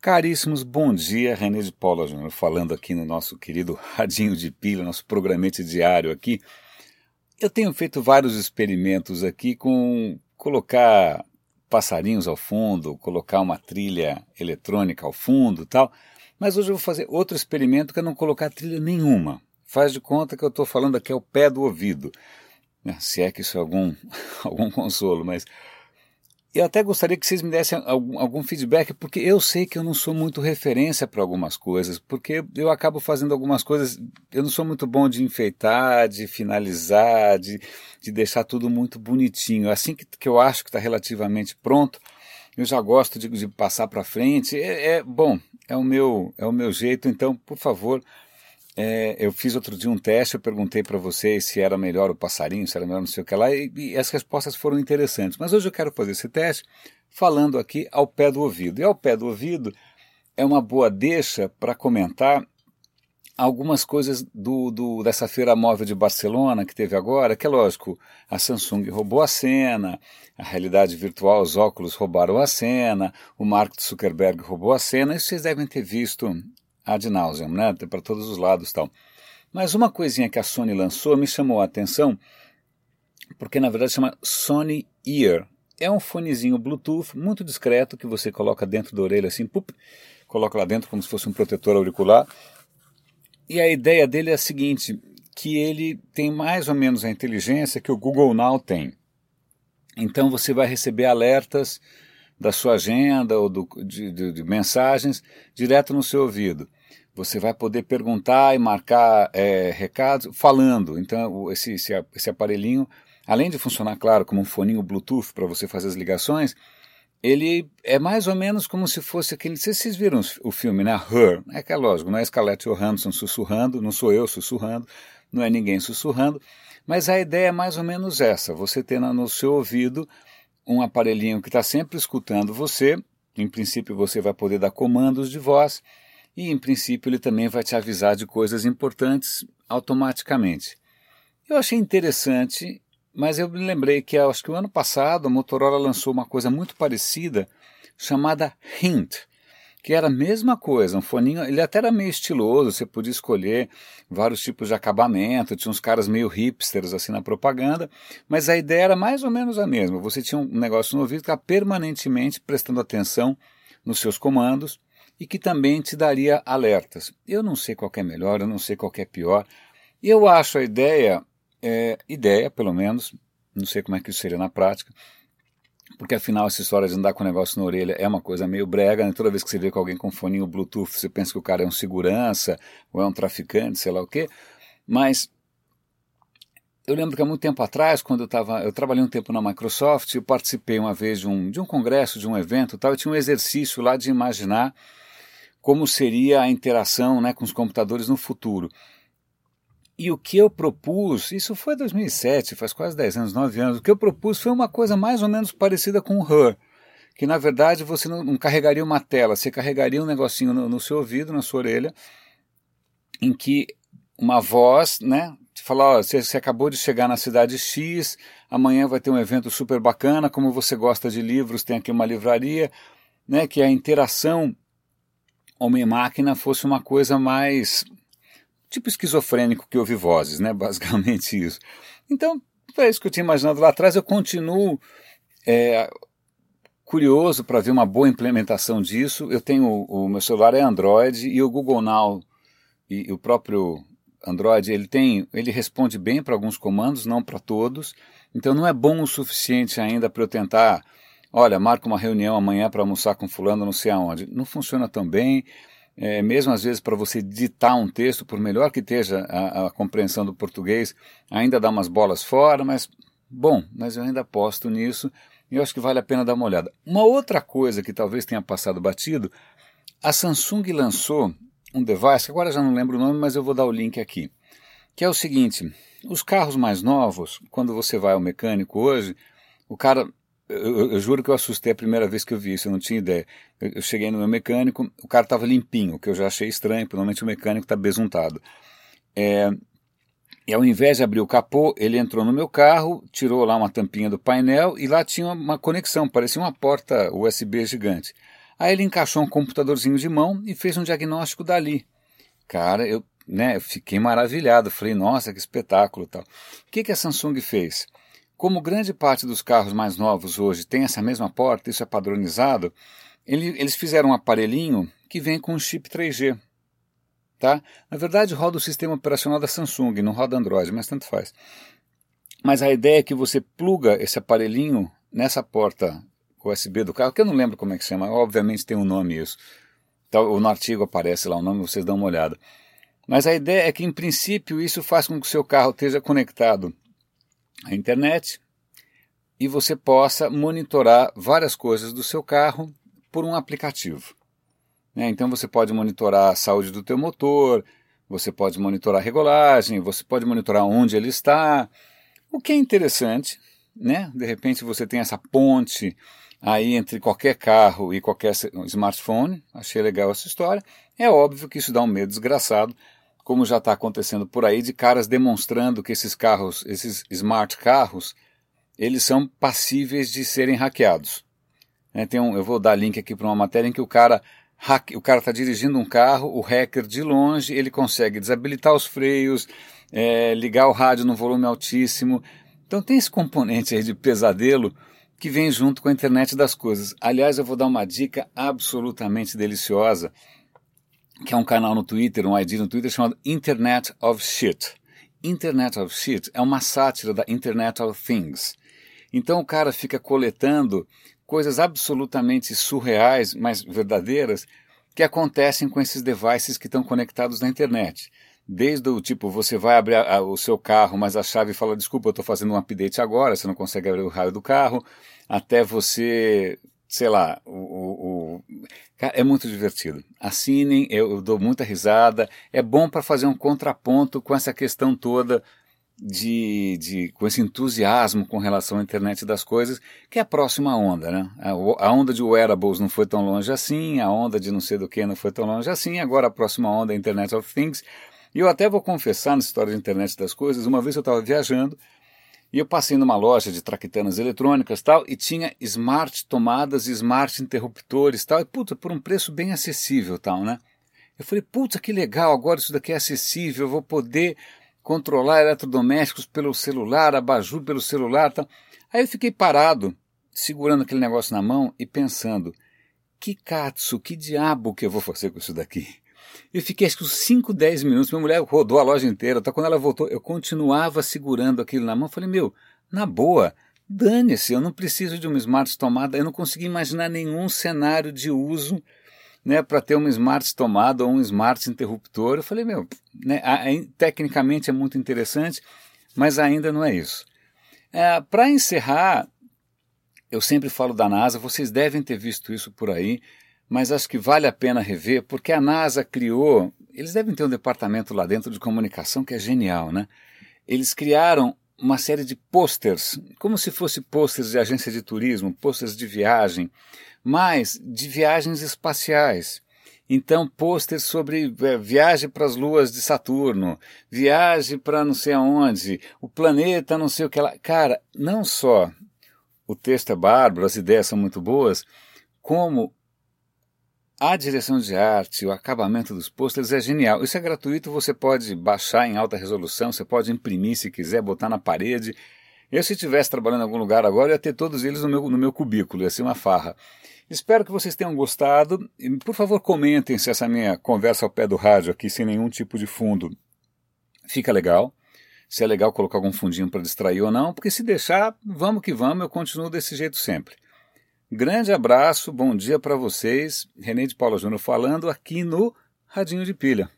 Caríssimos, bom dia, René de Paula Júnior, falando aqui no nosso querido Radinho de Pilha, nosso programete diário aqui. Eu tenho feito vários experimentos aqui com colocar passarinhos ao fundo, colocar uma trilha eletrônica ao fundo tal, mas hoje eu vou fazer outro experimento que é não colocar trilha nenhuma. Faz de conta que eu estou falando aqui ao pé do ouvido. Se é que isso é algum, algum consolo, mas eu até gostaria que vocês me dessem algum, algum, feedback, porque eu sei que eu não sou muito referência para algumas coisas, porque eu acabo fazendo algumas coisas, eu não sou muito bom de enfeitar, de finalizar, de, de deixar tudo muito bonitinho. Assim que, que eu acho que está relativamente pronto, eu já gosto de, de passar para frente. É, é bom, é o meu é o meu jeito. Então, por favor, é, eu fiz outro dia um teste, eu perguntei para vocês se era melhor o passarinho, se era melhor não sei o que lá, e, e, as respostas foram interessantes. Mas hoje eu quero fazer esse teste falando aqui ao pé do ouvido. E ao pé do ouvido é uma boa deixa para comentar algumas coisas do, do, dessa feira móvel de Barcelona que teve agora, que é lógico, a Samsung roubou a cena, a realidade virtual, os óculos roubaram a cena, o Mark Zuckerberg roubou a cena, isso vocês devem ter visto ad nauseam, né? Para todos os lados tal. Mas uma coisinha que a Sony lançou me chamou a atenção, porque na verdade chama Sony Ear. É um fonezinho Bluetooth muito discreto que você coloca dentro da orelha assim, pup, coloca lá dentro como se fosse um protetor auricular. E a ideia dele é a seguinte, que ele tem mais ou menos a inteligência que o Google Now tem. Então você vai receber alertas da sua agenda ou do, de, de, de mensagens direto no seu ouvido. Você vai poder perguntar e marcar é, recados falando. Então, esse, esse, esse aparelhinho, além de funcionar, claro, como um foninho Bluetooth para você fazer as ligações, ele é mais ou menos como se fosse aquele. Vocês viram o filme, né? Her. É que é lógico, não é Scarlett Johansson sussurrando, não sou eu sussurrando, não é ninguém sussurrando, mas a ideia é mais ou menos essa: você ter no seu ouvido um aparelhinho que está sempre escutando você. Em princípio, você vai poder dar comandos de voz e, em princípio, ele também vai te avisar de coisas importantes automaticamente. Eu achei interessante, mas eu me lembrei que acho que o ano passado a Motorola lançou uma coisa muito parecida chamada Hint que era a mesma coisa, um foninho, ele até era meio estiloso, você podia escolher vários tipos de acabamento, tinha uns caras meio hipsters assim na propaganda, mas a ideia era mais ou menos a mesma, você tinha um negócio no ouvido que estava permanentemente prestando atenção nos seus comandos e que também te daria alertas. Eu não sei qual é melhor, eu não sei qual é pior, eu acho a ideia, é, ideia pelo menos, não sei como é que isso seria na prática, porque afinal essa história de andar com o negócio na orelha é uma coisa meio brega, né? Toda vez que você vê com alguém com foninho Bluetooth, você pensa que o cara é um segurança ou é um traficante, sei lá o quê. Mas eu lembro que há muito tempo atrás, quando eu estava, eu trabalhei um tempo na Microsoft, eu participei uma vez de um, de um congresso, de um evento, tal, e tinha um exercício lá de imaginar como seria a interação, né, com os computadores no futuro. E o que eu propus, isso foi 2007, faz quase 10 anos, 9 anos, o que eu propus foi uma coisa mais ou menos parecida com o Her, que na verdade você não, não carregaria uma tela, você carregaria um negocinho no, no, seu ouvido, na sua orelha, em que uma voz, né, te fala, ó, você, você acabou de chegar na cidade X, amanhã vai ter um evento super bacana, como você gosta de livros, tem aqui uma livraria, né, que a interação homem-máquina fosse uma coisa mais tipo esquizofrênico que ouve vozes, né? Basicamente isso. Então, é isso que eu tinha imaginado lá atrás. Eu continuo é, curioso para ver uma boa implementação disso. Eu tenho o, meu celular é Android e o Google Now e, e o próprio Android ele tem, ele responde bem para alguns comandos, não para todos. Então não é bom o suficiente ainda para eu tentar, olha, marca uma reunião amanhã para almoçar com fulano, não sei aonde. Não funciona tão bem é, mesmo às vezes para você ditar um texto, por melhor que esteja a, a, compreensão do português, ainda dá umas bolas fora, mas bom, mas eu ainda aposto nisso e eu acho que vale a pena dar uma olhada. Uma outra coisa que talvez tenha passado batido, a Samsung lançou um device, que agora já não lembro o nome, mas eu vou dar o link aqui, que é o seguinte, os carros mais novos, quando você vai ao mecânico hoje, o cara eu, eu, juro que eu assustei a primeira vez que eu vi isso, eu não tinha ideia. Eu, eu cheguei no meu mecânico, o cara estava limpinho, que eu já achei estranho, provavelmente o mecânico está besuntado. É, e ao invés de abrir o capô, ele entrou no meu carro, tirou lá uma tampinha do painel e lá tinha uma conexão, parecia uma porta USB gigante. Aí ele encaixou um computadorzinho de mão e fez um diagnóstico dali. Cara, eu, né, eu fiquei maravilhado. Falei, nossa, que espetáculo tal. O que, que a Samsung fez? Como grande parte dos carros mais novos hoje tem essa mesma porta, isso é padronizado, ele, eles fizeram um aparelhinho que vem com um chip 3G. Tá? Na verdade, roda o sistema operacional da Samsung, não roda Android, mas tanto faz. Mas a ideia é que você pluga esse aparelhinho nessa porta USB do carro, que eu não lembro como é que chama, obviamente tem um nome isso. Então, no artigo aparece lá o nome, vocês dão uma olhada. Mas a ideia é que, em princípio, isso faz com que o seu carro esteja conectado à internet e você possa monitorar várias coisas do seu carro por um aplicativo. Né? Então você pode monitorar a saúde do teu motor, você pode monitorar a regulagem, você pode monitorar onde ele está, o que é interessante, né? De repente você tem essa ponte aí entre qualquer carro e qualquer smartphone, achei legal essa história. É óbvio que isso dá um medo desgraçado, como já está acontecendo por aí, de caras demonstrando que esses carros, esses smart carros, eles são passíveis de serem hackeados. É, tem um, eu vou dar link aqui para uma matéria em que o cara o cara está dirigindo um carro, o hacker de longe, ele consegue desabilitar os freios, é, ligar o rádio no volume altíssimo. Então tem esse componente aí de pesadelo que vem junto com a internet das coisas. Aliás, eu vou dar uma dica absolutamente deliciosa, que é um canal no Twitter, um ID no Twitter chamado Internet of Shit. Internet of Shit é uma sátira da Internet of Things. Então o cara fica coletando coisas absolutamente surreais, mas verdadeiras, que acontecem com esses devices que estão conectados na internet. Desde o tipo, você vai abrir a, a, o seu carro, mas a chave fala, desculpa, eu estou fazendo um update agora, você não consegue abrir o raio do carro, até você, sei lá, o, o... é muito divertido. Assinem, eu, dou muita risada, é bom para fazer um contraponto com essa questão toda de, de, com esse entusiasmo com relação à internet das coisas, que é a próxima onda, né? A, a, onda de wearables não foi tão longe assim, a onda de não sei do que não foi tão longe assim, agora a próxima onda é a Internet of Things. E eu até vou confessar na história da internet das coisas, uma vez eu estava viajando e eu passei numa loja de traquitanas eletrônicas tal, e tinha smart tomadas e smart interruptores tal, e puta, por um preço bem acessível tal, né? Eu falei, puta, que legal, agora isso daqui é acessível, eu vou poder controlar eletrodomésticos pelo celular, abajur pelo celular. Tal. Aí eu fiquei parado, segurando aquele negócio na mão e pensando, que katsu, que diabo que eu vou fazer com isso daqui? Eu fiquei acho que uns 5, 10 minutos, minha mulher rodou a loja inteira, até quando ela voltou, eu continuava segurando aquilo na mão, falei, meu, na boa, dane-se, eu não preciso de uma smart tomada, eu não consegui imaginar nenhum cenário de uso né, para ter uma smart tomada ou um smart interruptor. Eu falei, meu, né, tecnicamente é muito interessante, mas ainda não é isso. É, para encerrar, eu sempre falo da NASA, vocês devem ter visto isso por aí, mas acho que vale a pena rever, porque a NASA criou, eles devem ter um departamento lá dentro de comunicação que é genial, né? Eles criaram uma série de posters, como se fosse posters de agência de turismo, posters de viagem, mas de viagens espaciais. Então, pôster sobre é, viagem para as luas de Saturno, viagem para não sei aonde, o planeta não sei o que lá. Cara, não só o texto é bárbaro, as ideias são muito boas, como a direção de arte, o acabamento dos pôsteres é genial. Isso é gratuito, você pode baixar em alta resolução, você pode imprimir se quiser, botar na parede. Eu, se estivesse trabalhando em algum lugar agora, ia ter todos eles no meu, no meu cubículo, ia ser uma farra. Espero que vocês tenham gostado. E, por favor, comentem se essa minha conversa ao pé do rádio aqui, sem nenhum tipo de fundo, fica legal. Se é legal colocar algum fundinho para distrair ou não, porque se deixar, vamos que vamos, eu continuo desse jeito sempre. Grande abraço, bom dia para vocês. René de Paula Júnior falando aqui no Radinho de Pilha.